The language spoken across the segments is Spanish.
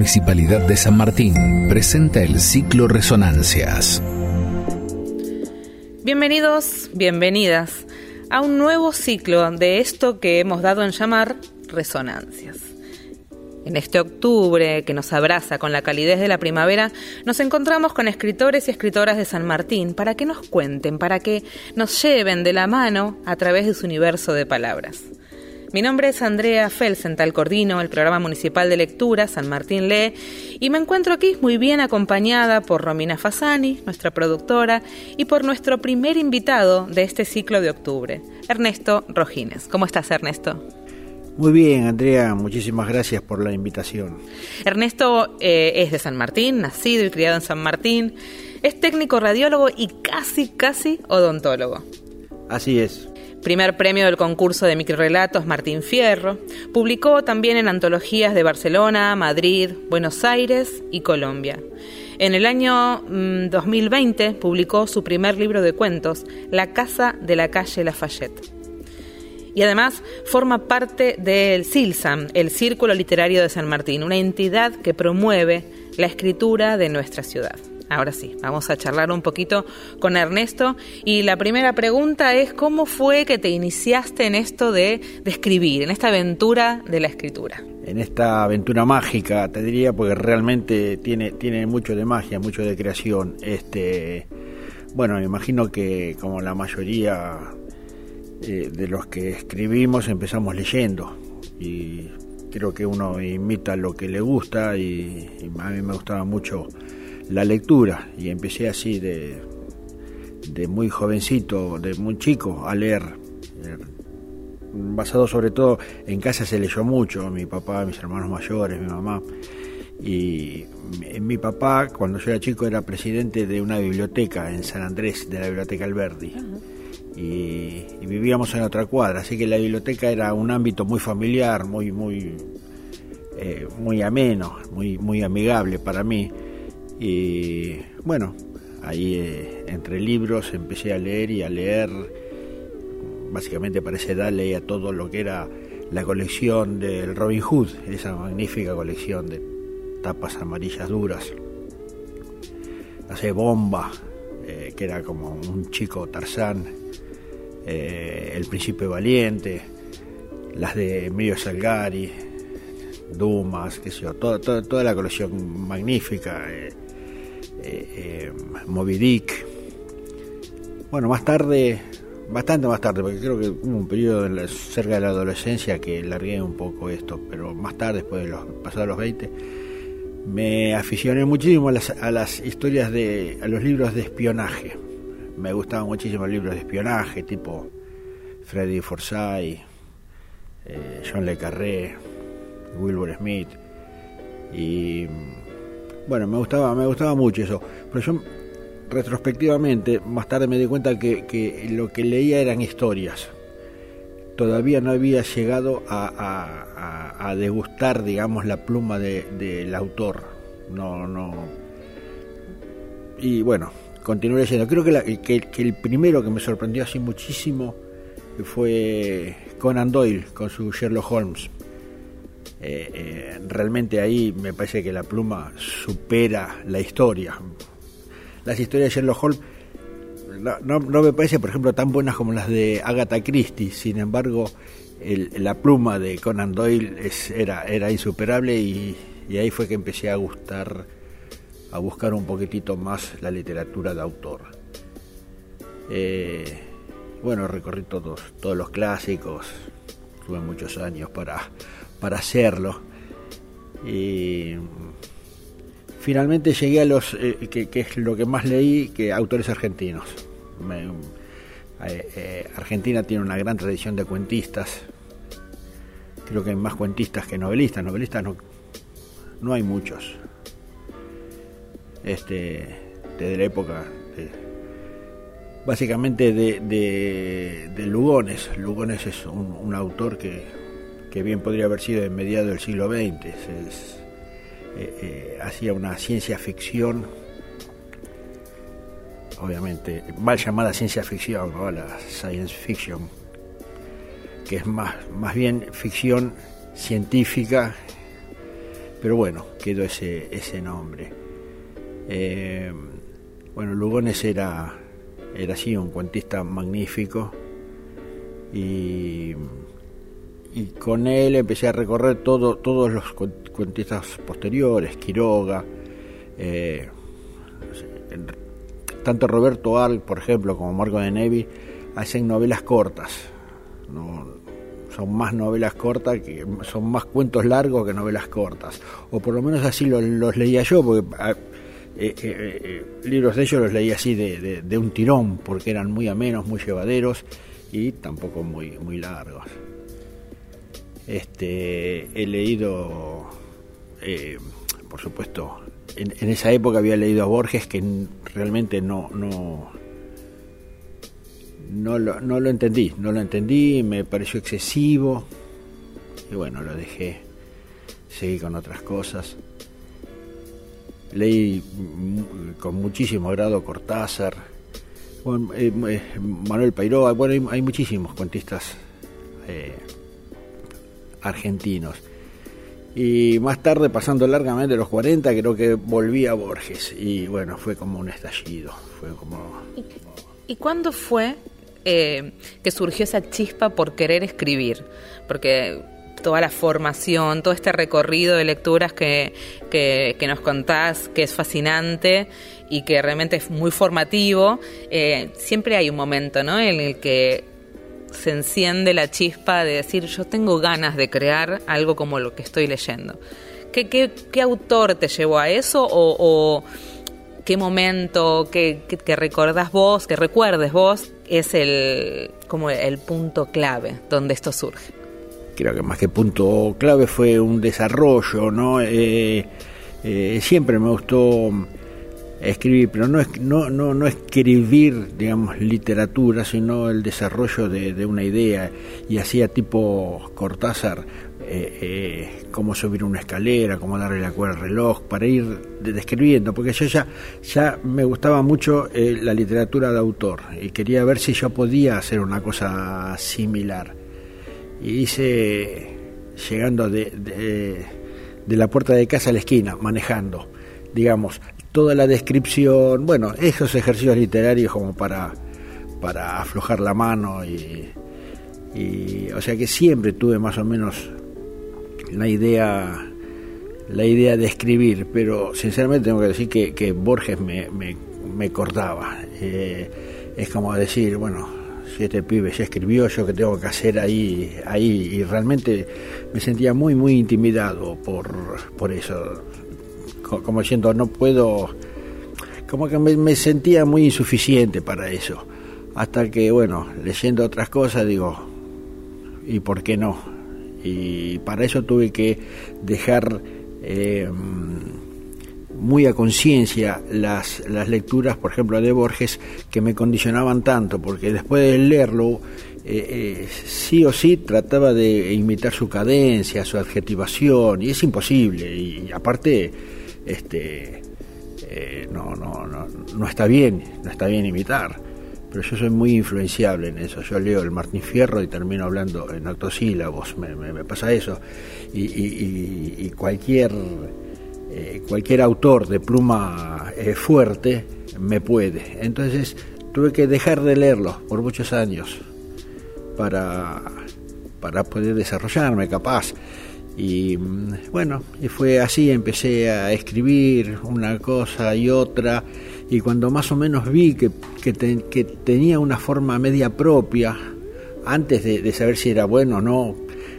Municipalidad de San Martín presenta el ciclo Resonancias. Bienvenidos, bienvenidas a un nuevo ciclo de esto que hemos dado en llamar Resonancias. En este octubre que nos abraza con la calidez de la primavera, nos encontramos con escritores y escritoras de San Martín para que nos cuenten, para que nos lleven de la mano a través de su universo de palabras. Mi nombre es Andrea Felsental Cordino, el programa municipal de lectura San Martín Lee, y me encuentro aquí muy bien acompañada por Romina Fasani, nuestra productora, y por nuestro primer invitado de este ciclo de octubre, Ernesto Rojines. ¿Cómo estás, Ernesto? Muy bien, Andrea, muchísimas gracias por la invitación. Ernesto eh, es de San Martín, nacido y criado en San Martín, es técnico radiólogo y casi, casi odontólogo. Así es primer premio del concurso de microrelatos Martín Fierro. Publicó también en antologías de Barcelona, Madrid, Buenos Aires y Colombia. En el año 2020 mm, publicó su primer libro de cuentos, La Casa de la Calle Lafayette. Y además forma parte del CILSAM, el Círculo Literario de San Martín, una entidad que promueve la escritura de nuestra ciudad. Ahora sí, vamos a charlar un poquito con Ernesto. Y la primera pregunta es, ¿cómo fue que te iniciaste en esto de, escribir, en esta aventura de la escritura? En esta aventura mágica, te diría, porque realmente tiene, tiene mucho de magia, mucho de creación. Este, bueno, me imagino que como la mayoría eh, de los que escribimos empezamos leyendo y creo que uno imita lo que le gusta y a mí me gustaba mucho la lectura y empecé así de, de muy jovencito, de muy chico a leer. Eh, basado sobre todo en casa se leyó mucho, mi papá, mis hermanos mayores, mi mamá. Y mi papá, cuando yo era chico, era presidente de una biblioteca en San Andrés, de la Biblioteca Alberdi. Y, vivíamos en otra cuadra, así que la biblioteca era un ámbito muy familiar, muy, muy, eh, muy ameno, muy, muy amigable para mí. Y bueno, ahí eh, entre libros empecé a leer y a leer, básicamente para esa edad leía todo lo que era la colección del Robin Hood, esa magnífica colección de tapas amarillas duras. Hace Bomba, eh, que era como un chico Tarzán, eh, El Príncipe Valiente, las de Emilio Salgari, Dumas, qué sé yo, toda, toda, la colección magnífica. Eh, eh, Moby Dick. Bueno, más tarde, bastante más tarde, porque creo que hubo un periodo cerca de la adolescencia que largué un poco esto, pero más tarde, después de los pasados los 20, me aficioné muchísimo a las, a las historias de, a los libros de espionaje. Me gustaban muchísimo los libros de espionaje, tipo Freddy Forsyth, eh, John Le Carré, Wilbur Smith y bueno, me gustaba, me gustaba mucho eso. Pero yo retrospectivamente, más tarde me di cuenta que, lo que leía eran historias. Todavía no había llegado a, degustar, digamos, la pluma del autor. No, no. Y bueno, continué leyendo. Creo que, que, el primero que me sorprendió así muchísimo fue Conan Doyle con su Sherlock Holmes. Eh, eh, realmente ahí me parece que la pluma supera la historia. Las historias de Sherlock Holmes no, me parece, por ejemplo, tan buenas como las de Agatha Christie, sin embargo, la pluma de Conan Doyle era, era insuperable y, ahí fue que empecé a gustar, a buscar un poquitito más la literatura de autor. Eh, bueno, recorrí todos, todos los clásicos, tuve muchos años para para hacerlo. Y finalmente llegué a los, eh, que, es lo que más leí, que autores argentinos. Eh, eh, Argentina tiene una gran tradición de cuentistas. Creo que hay más cuentistas que novelistas. Novelistas no, no hay muchos. Este, desde la época, básicamente de, de, Lugones. Lugones es un autor que que bien podría haber sido en mediados del siglo XX. Eh, eh, hacía una ciencia ficción, obviamente, mal llamada ciencia ficción, ¿no? la science fiction, que es más, más bien ficción científica pero bueno, quedó ese, ese nombre. Eh, bueno, Lugones era, era así un cuentista magnífico y, y con él empecé a recorrer todo, todos los cuentistas posteriores, Quiroga, eh, tanto Roberto Al, por ejemplo, como Marco de Nevi, hacen novelas cortas. son más novelas cortas, que son más cuentos largos que novelas cortas. O por lo menos así los, leía yo, porque ah, eh, eh, libros de ellos los leía así de, un tirón, porque eran muy amenos, muy llevaderos y tampoco muy, muy largos. Este, he leído, por supuesto, en, esa época había leído a Borges que realmente no, no, no, lo, no lo entendí, no lo entendí, me pareció excesivo y bueno, lo dejé, seguí con otras cosas. Leí con muchísimo grado Cortázar, eh, eh, Manuel Pairó, bueno, hay, muchísimos cuentistas eh, argentinos. Y más tarde, pasando largamente los 40, creo que volví a Borges. Y bueno, fue como un estallido. Fue como... ¿Y, cuándo fue eh, que surgió esa chispa por querer escribir? Porque toda la formación, todo este recorrido de lecturas que, que, nos contás, que es fascinante y que realmente es muy formativo, eh, siempre hay un momento ¿no? en el que se enciende la chispa de decir yo tengo ganas de crear algo como lo que estoy leyendo. ¿Qué, qué, autor te llevó a eso o, qué momento que, que, recordás vos, que recuerdes vos, es el, como el punto clave donde esto surge? Creo que más que punto clave fue un desarrollo, ¿no? Eh, eh, siempre me gustó escribir, pero no, no, no, no escribir, digamos, literatura, sino el desarrollo de, una idea. Y hacía tipo Cortázar, eh, eh, cómo subir una escalera, cómo darle la cuerda al reloj, para ir describiendo, porque yo ya, ya me gustaba mucho eh, la literatura de autor y quería ver si yo podía hacer una cosa similar. Y hice, llegando de, de, de la puerta de casa a la esquina, manejando digamos, toda la descripción, bueno, esos ejercicios literarios como para, para aflojar la mano y, o sea que siempre tuve más o menos la idea la idea de escribir, pero sinceramente tengo que decir que, Borges me, me, cortaba. Eh, es como decir, bueno, si este pibe ya escribió, yo que tengo que hacer ahí, ahí, y realmente me sentía muy, muy intimidado por, por eso como diciendo, no puedo, como que me, sentía muy insuficiente para eso. Hasta que, bueno, leyendo otras cosas digo, ¿y por qué no? Y para eso tuve que dejar eh, muy a conciencia las, las lecturas, por ejemplo, de Borges, que me condicionaban tanto, porque después de leerlo, eh, eh, sí o sí trataba de imitar su cadencia, su adjetivación, y es imposible. Y aparte, este, eh, no, no, no, no está bien, no está bien imitar. Pero yo soy muy influenciable en eso. Yo leo el Martín Fierro y termino hablando en octosílabos, me, me, pasa eso. Y, cualquier, eh, cualquier autor de pluma eh, fuerte me puede. Entonces tuve que dejar de leerlo por muchos años para, para poder desarrollarme capaz. Y bueno, y fue así, empecé a escribir una cosa y otra, y cuando más o menos vi que, que, tenía una forma media propia, antes de, saber si era bueno o no,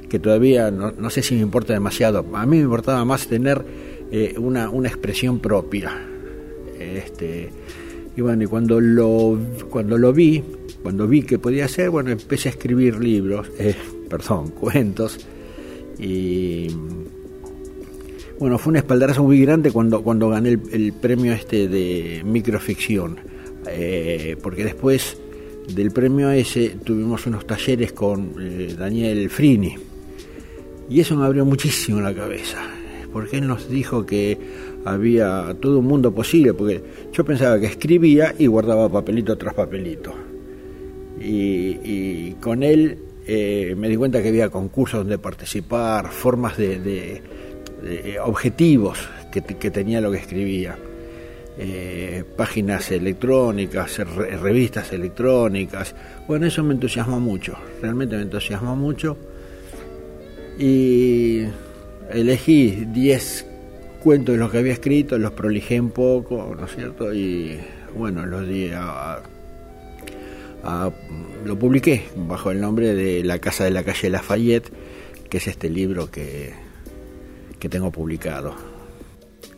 que todavía no, sé si me importa demasiado, a mí me importaba más tener eh, una, una expresión propia. Este, y bueno, y cuando lo, cuando lo vi, cuando vi que podía hacer, bueno, empecé a escribir libros, eh, perdón, cuentos, y bueno, fue un espaldarazo muy grande cuando, cuando gané el, premio este de microficción, eh, porque después del premio ese tuvimos unos talleres con eh, Daniel Frini, y eso me abrió muchísimo la cabeza, porque él nos dijo que había todo un mundo posible, porque yo pensaba que escribía y guardaba papelito tras papelito. y con él eh, me di cuenta que había concursos donde participar, formas de, eh, objetivos que, tenía lo que escribía. Eh, páginas electrónicas, revistas electrónicas. Bueno, eso me entusiasmó mucho, realmente me entusiasmó mucho. Y elegí 10 cuentos de los que había escrito, los prolijé un poco, ¿no es cierto? Y bueno, los di a, lo publiqué bajo el nombre de La Casa de la Calle Lafayette, que es este libro que, que tengo publicado.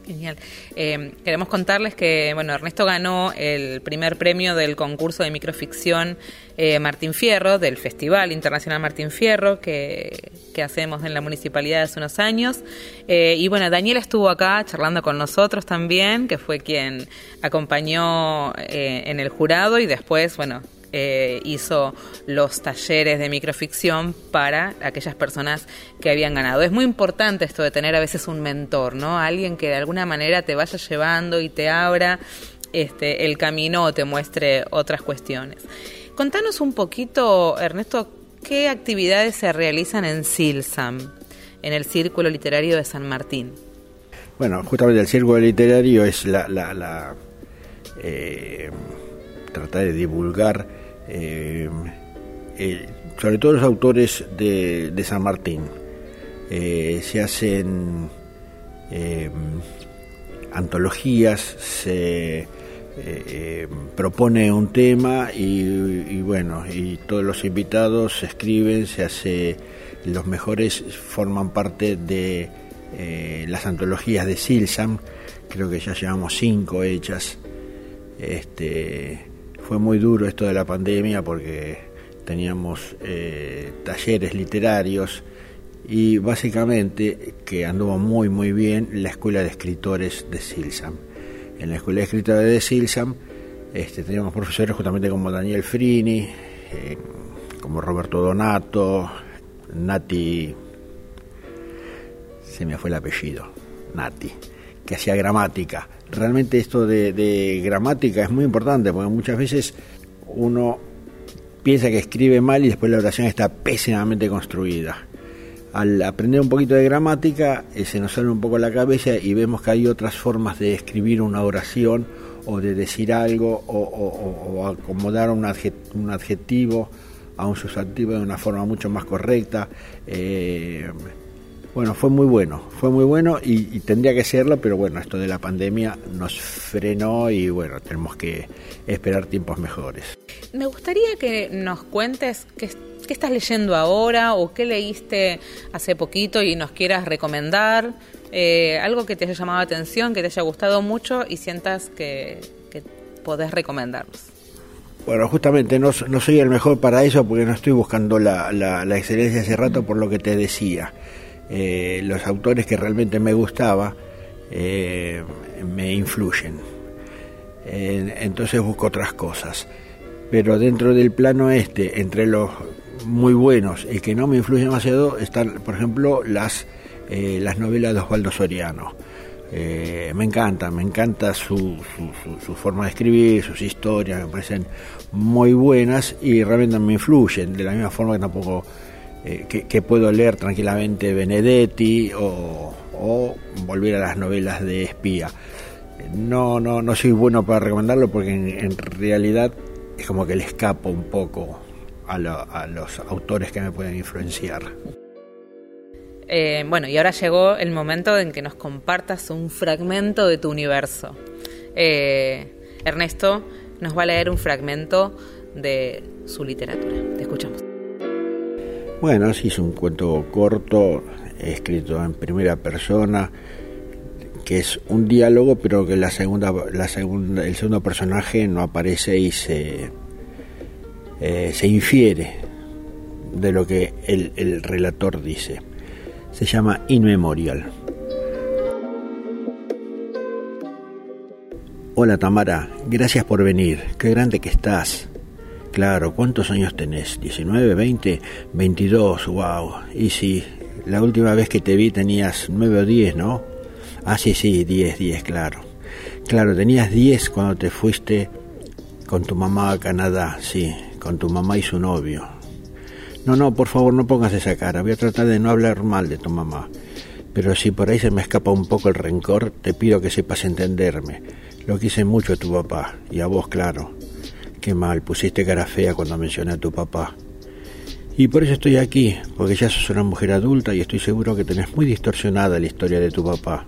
Genial. Eh, queremos contarles que bueno Ernesto ganó el primer premio del concurso de microficción eh, Martín Fierro, del Festival Internacional Martín Fierro, que, hacemos en la municipalidad hace unos años. Eh, y bueno, Daniel estuvo acá charlando con nosotros también, que fue quien acompañó en el jurado y después, bueno, eh, hizo los talleres de microficción para aquellas personas que habían ganado. Es muy importante esto de tener a veces un mentor, ¿no? Alguien que de alguna manera te vaya llevando y te abra este, el camino o te muestre otras cuestiones. Contanos un poquito, Ernesto, qué actividades se realizan en Silsam, en el Círculo Literario de San Martín. Bueno, justamente el Círculo Literario es la, la, eh, tratar de divulgar eh, eh, sobre todo los autores de, San Martín. Eh, se hacen antologías, se propone un tema y, bueno, y todos los invitados se escriben, se hace, los mejores forman parte de las antologías de Silsam, creo que ya llevamos cinco hechas. Este, fue muy duro esto de la pandemia porque teníamos eh, talleres literarios y básicamente que anduvo muy muy bien la escuela de escritores de Silsam. En la escuela de escritores de Silsam este, teníamos profesores justamente como Daniel Frini, eh, como Roberto Donato, Nati, se me fue el apellido, Nati, que hacía gramática realmente esto de, gramática es muy importante, porque muchas veces uno piensa que escribe mal y después la oración está pésimamente construida. Al aprender un poquito de gramática eh, se nos sale un poco la cabeza y vemos que hay otras formas de escribir una oración o de decir algo o, acomodar un, adjetivo a un sustantivo de una forma mucho más correcta. Eh, bueno, fue muy bueno, fue muy bueno y, tendría que serlo, pero bueno, esto de la pandemia nos frenó y bueno, tenemos que esperar tiempos mejores. Me gustaría que nos cuentes qué, estás leyendo ahora o qué leíste hace poquito y nos quieras recomendar, eh, algo que te haya llamado la atención, que te haya gustado mucho y sientas que, podés recomendarnos. Bueno, justamente no, soy el mejor para eso porque no estoy buscando la, la excelencia hace rato por lo que te decía. Eh, los autores que realmente me gustaba eh, me influyen. entonces busco otras cosas. Pero dentro del plano este, entre los muy buenos y que no me influyen demasiado, están, por ejemplo, las, eh, las novelas de Osvaldo Soriano. me encanta, me encanta su, su, forma de escribir, sus historias, me parecen muy buenas y realmente me influyen, de la misma forma que tampoco eh, que, puedo leer tranquilamente Benedetti o, volver a las novelas de espía. No, no, no soy bueno para recomendarlo porque en, realidad es como que le escapo un poco a, los autores que me pueden influenciar. Eh, bueno, y ahora llegó el momento en que nos compartas un fragmento de tu universo. Eh, Ernesto nos va a leer un fragmento de su literatura. Te escuchamos. Bueno, sí, es un cuento corto, escrito en primera persona, que es un diálogo, pero que la segunda, la segunda, el segundo personaje no aparece y se, eh, se infiere de lo que el, el relator dice. Se llama Inmemorial. Hola Tamara, gracias por venir. Qué grande que estás. Claro, ¿cuántos años tenés? ¿19, 20, 22? ¡Wow! Y si la última vez que te vi tenías 9 o 10, ¿no? Ah, sí, sí, 10, 10, claro. Claro, tenías 10 cuando te fuiste con tu mamá a Canadá, sí, con tu mamá y su novio. No, no, por favor, no pongas esa cara. Voy a tratar de no hablar mal de tu mamá. Pero si por ahí se me escapa un poco el rencor, te pido que sepas entenderme. Lo quise mucho a tu papá, y a vos, claro. Qué mal, pusiste cara fea cuando mencioné a tu papá. Y por eso estoy aquí, porque ya sos una mujer adulta y estoy seguro que tenés muy distorsionada la historia de tu papá.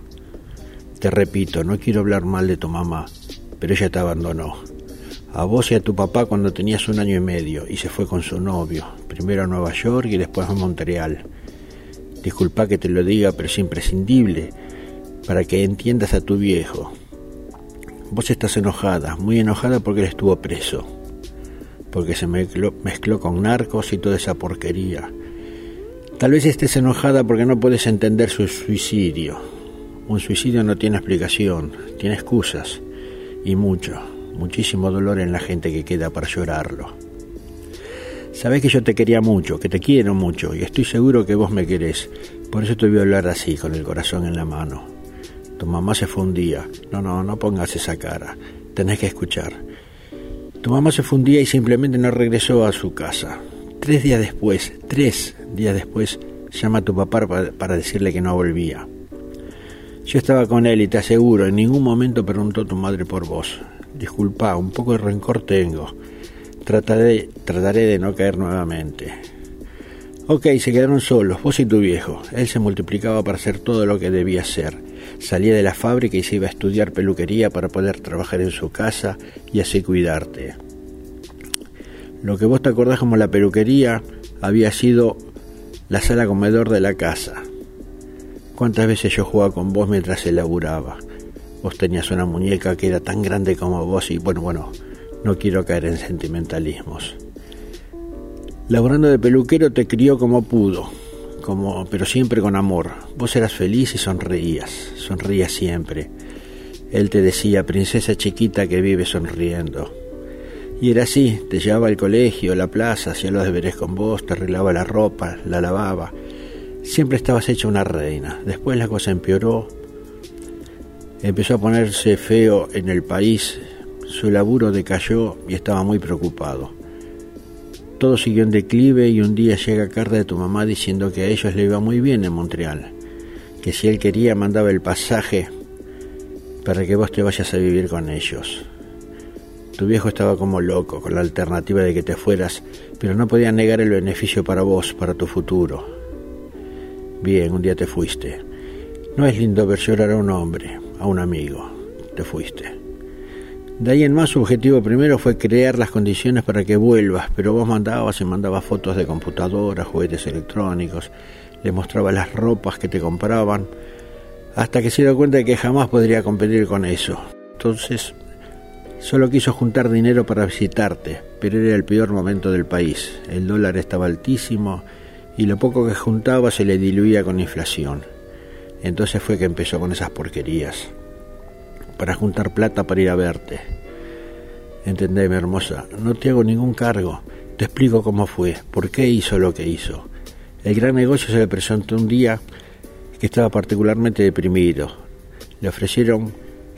Te repito, no quiero hablar mal de tu mamá, pero ella te abandonó. A vos y a tu papá cuando tenías un año y medio y se fue con su novio, primero a Nueva York y después a Montreal. Disculpa que te lo diga, pero es imprescindible para que entiendas a tu viejo. Vos estás enojada, muy enojada porque él estuvo preso porque se mezcló, con narcos y toda esa porquería. Tal vez estés enojada porque no puedes entender su suicidio. Un suicidio no tiene explicación, tiene excusas y mucho, muchísimo dolor en la gente que queda para llorarlo. Sabes que yo te quería mucho, que te quiero mucho y estoy seguro que vos me querés. Por eso te voy a hablar así, con el corazón en la mano. Tu mamá se fue un día. No, no, no pongas esa cara. Tenés que escuchar. Tu mamá se fundía y simplemente no regresó a su casa. Tres días después, tres días después, llama a tu papá para, decirle que no volvía. Yo estaba con él y te aseguro, en ningún momento preguntó tu madre por vos. Disculpa, un poco de rencor tengo. Trataré, trataré de no caer nuevamente. Ok, se quedaron solos, vos y tu viejo. Él se multiplicaba para hacer todo lo que debía hacer. Salía de la fábrica y se iba a estudiar peluquería para poder trabajar en su casa y así cuidarte. Lo que vos te acordás como la peluquería había sido la sala comedor de la casa. ¿Cuántas veces yo jugaba con vos mientras él laburaba? Vos tenías una muñeca que era tan grande como vos y bueno, bueno, no quiero caer en sentimentalismos. Laburando de peluquero te crió como pudo, como, pero siempre con amor. Vos eras feliz y sonreías, sonrías siempre. Él te decía, princesa chiquita que vive sonriendo. Y era así, te llevaba al colegio, a la plaza, hacía los deberes con vos, te arreglaba la ropa, la lavaba. Siempre estabas hecha una reina. Después la cosa empeoró. Empezó a ponerse feo en el país, su laburo decayó y estaba muy preocupado. Todo siguió en declive y un día llega carta de tu mamá diciendo que a ellos le iba muy bien en Montreal, que si él quería mandaba el pasaje para que vos te vayas a vivir con ellos. Tu viejo estaba como loco con la alternativa de que te fueras, pero no podía negar el beneficio para vos, para tu futuro. Bien, un día te fuiste. No es lindo ver llorar a un hombre, a un amigo. Te fuiste. De ahí en más su objetivo primero fue crear las condiciones para que vuelvas, pero vos mandabas y mandabas fotos de computadoras, juguetes electrónicos, le mostrabas las ropas que te compraban, hasta que se dio cuenta de que jamás podría competir con eso. Entonces, solo quiso juntar dinero para visitarte, pero era el peor momento del país. El dólar estaba altísimo y lo poco que juntaba se le diluía con inflación. Entonces fue que empezó con esas porquerías para juntar plata para ir a verte. Entendeme, hermosa, no te hago ningún cargo. Te explico cómo fue, por qué hizo lo que hizo. El gran negocio se le presentó un día que estaba particularmente deprimido. Le ofrecieron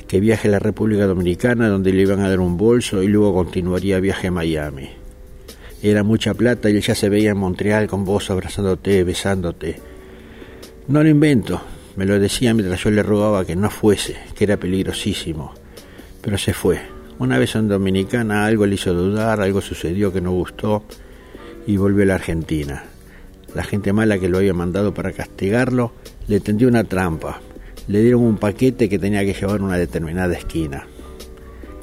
que viaje a la República Dominicana donde le iban a dar un bolso y luego continuaría viaje a Miami. Era mucha plata y él ya se veía en Montreal con vos abrazándote, besándote. No lo invento, me lo decía mientras yo le rogaba que no fuese, que era peligrosísimo. Pero se fue. Una vez en Dominicana algo le hizo dudar, algo sucedió que no gustó y volvió a la Argentina. La gente mala que lo había mandado para castigarlo le tendió una trampa. Le dieron un paquete que tenía que llevar a una determinada esquina.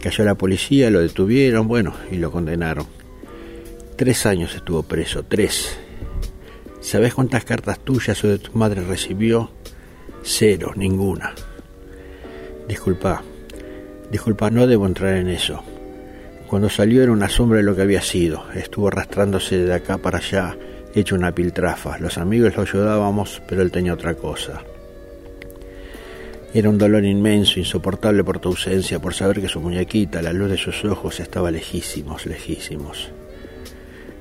Cayó la policía, lo detuvieron, bueno, y lo condenaron. Tres años estuvo preso, tres. ¿Sabes cuántas cartas tuyas o de tu madre recibió? Cero, ninguna. Disculpa, disculpa, no debo entrar en eso. Cuando salió era una sombra de lo que había sido. Estuvo arrastrándose de acá para allá, hecho una piltrafa. Los amigos lo ayudábamos, pero él tenía otra cosa. Era un dolor inmenso, insoportable por tu ausencia, por saber que su muñequita, la luz de sus ojos, estaba lejísimos, lejísimos.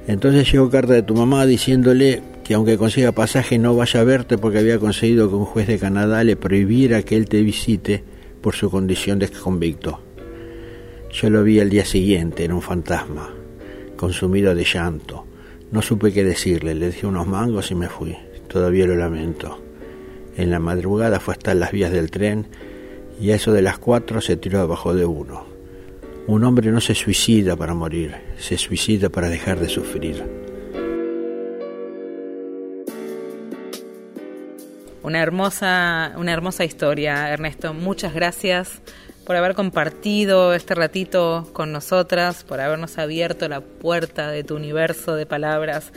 Entonces llegó carta de tu mamá diciéndole que aunque consiga pasaje no vaya a verte porque había conseguido que un juez de Canadá le prohibiera que él te visite por su condición de convicto. Yo lo vi al día siguiente, era un fantasma, consumido de llanto. No supe qué decirle, le dije unos mangos y me fui. Todavía lo lamento. En la madrugada fue hasta las vías del tren y a eso de las cuatro se tiró abajo de uno. Un hombre no se suicida para morir, se suicida para dejar de sufrir. Una hermosa, una hermosa historia, Ernesto. Muchas gracias por haber compartido este ratito con nosotras, por habernos abierto la puerta de tu universo de palabras.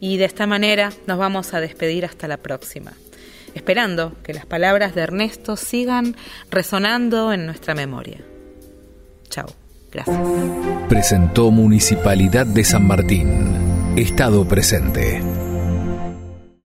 Y de esta manera nos vamos a despedir hasta la próxima, esperando que las palabras de Ernesto sigan resonando en nuestra memoria. Chao. Gracias. Presentó Municipalidad de San Martín. Estado presente.